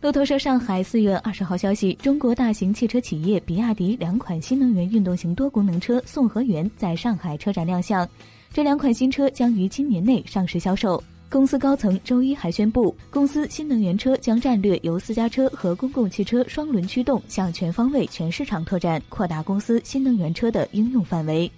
路透社上海四月二十号消息，中国大型汽车企业比亚迪两款新能源运动型多功能车宋和源在上海车展亮相，这两款新车将于今年内上市销售。公司高层周一还宣布，公司新能源车将战略由私家车和公共汽车双轮驱动向全方位全市场拓展，扩大公司新能源车的应用范围。